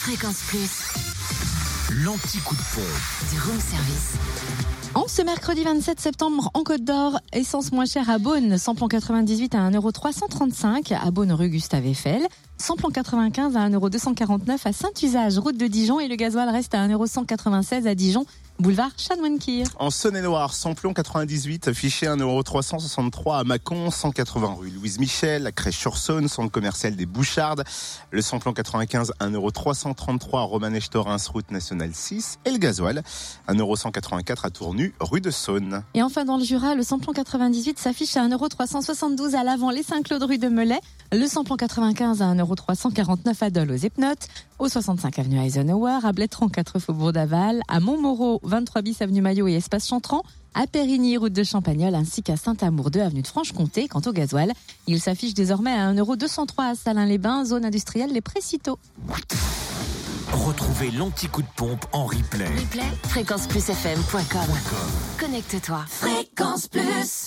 Fréquence Plus, L'anti-coup de pompe. du room service. En ce mercredi 27 septembre, en Côte d'Or, essence moins chère à Beaune, samplon 98 à 1,335€ à Beaune rue Gustave Eiffel, samplon 95 à 1,249€ à Saint-Usage, route de Dijon. Et le gasoil reste à 1,196€ à Dijon, boulevard Chanoine-Kir. En Saône-et-Loire, samplon 98 affiché 1,363€ à Mâcon, 180 rue Louise Michel, à Crèche-sur-Saône, centre commercial des Bouchardes. Le samplon 95 1,333€ à Romanèche-Torins, route nationale 6. Et le gasoil 1,184€ à Tournu, rue de Saône. Et enfin dans le Jura, le samplon 98 s'affiche à 1,372€ à l'avant les Saint-Claude rue de Melay, le samplon 95 à 1,349€ à Dole aux Epnotes, au 65 avenue Eisenhower, à Blétran 4 faubourg d'Aval, à Montmoreau 23 bis avenue Maillot et espace Chantran, à Périgny route de Champagnol ainsi qu'à Saint-Amour 2 avenue de Franche-Comté. Quant au gasoil, il s'affiche désormais à 1,203€ à Salins-les-Bains, zone industrielle Les Précitaux. Retrouvez l'anti-coup de pompe en replay. Replay, fréquenceplusfm.com. Connecte-toi. Fréquence Plus.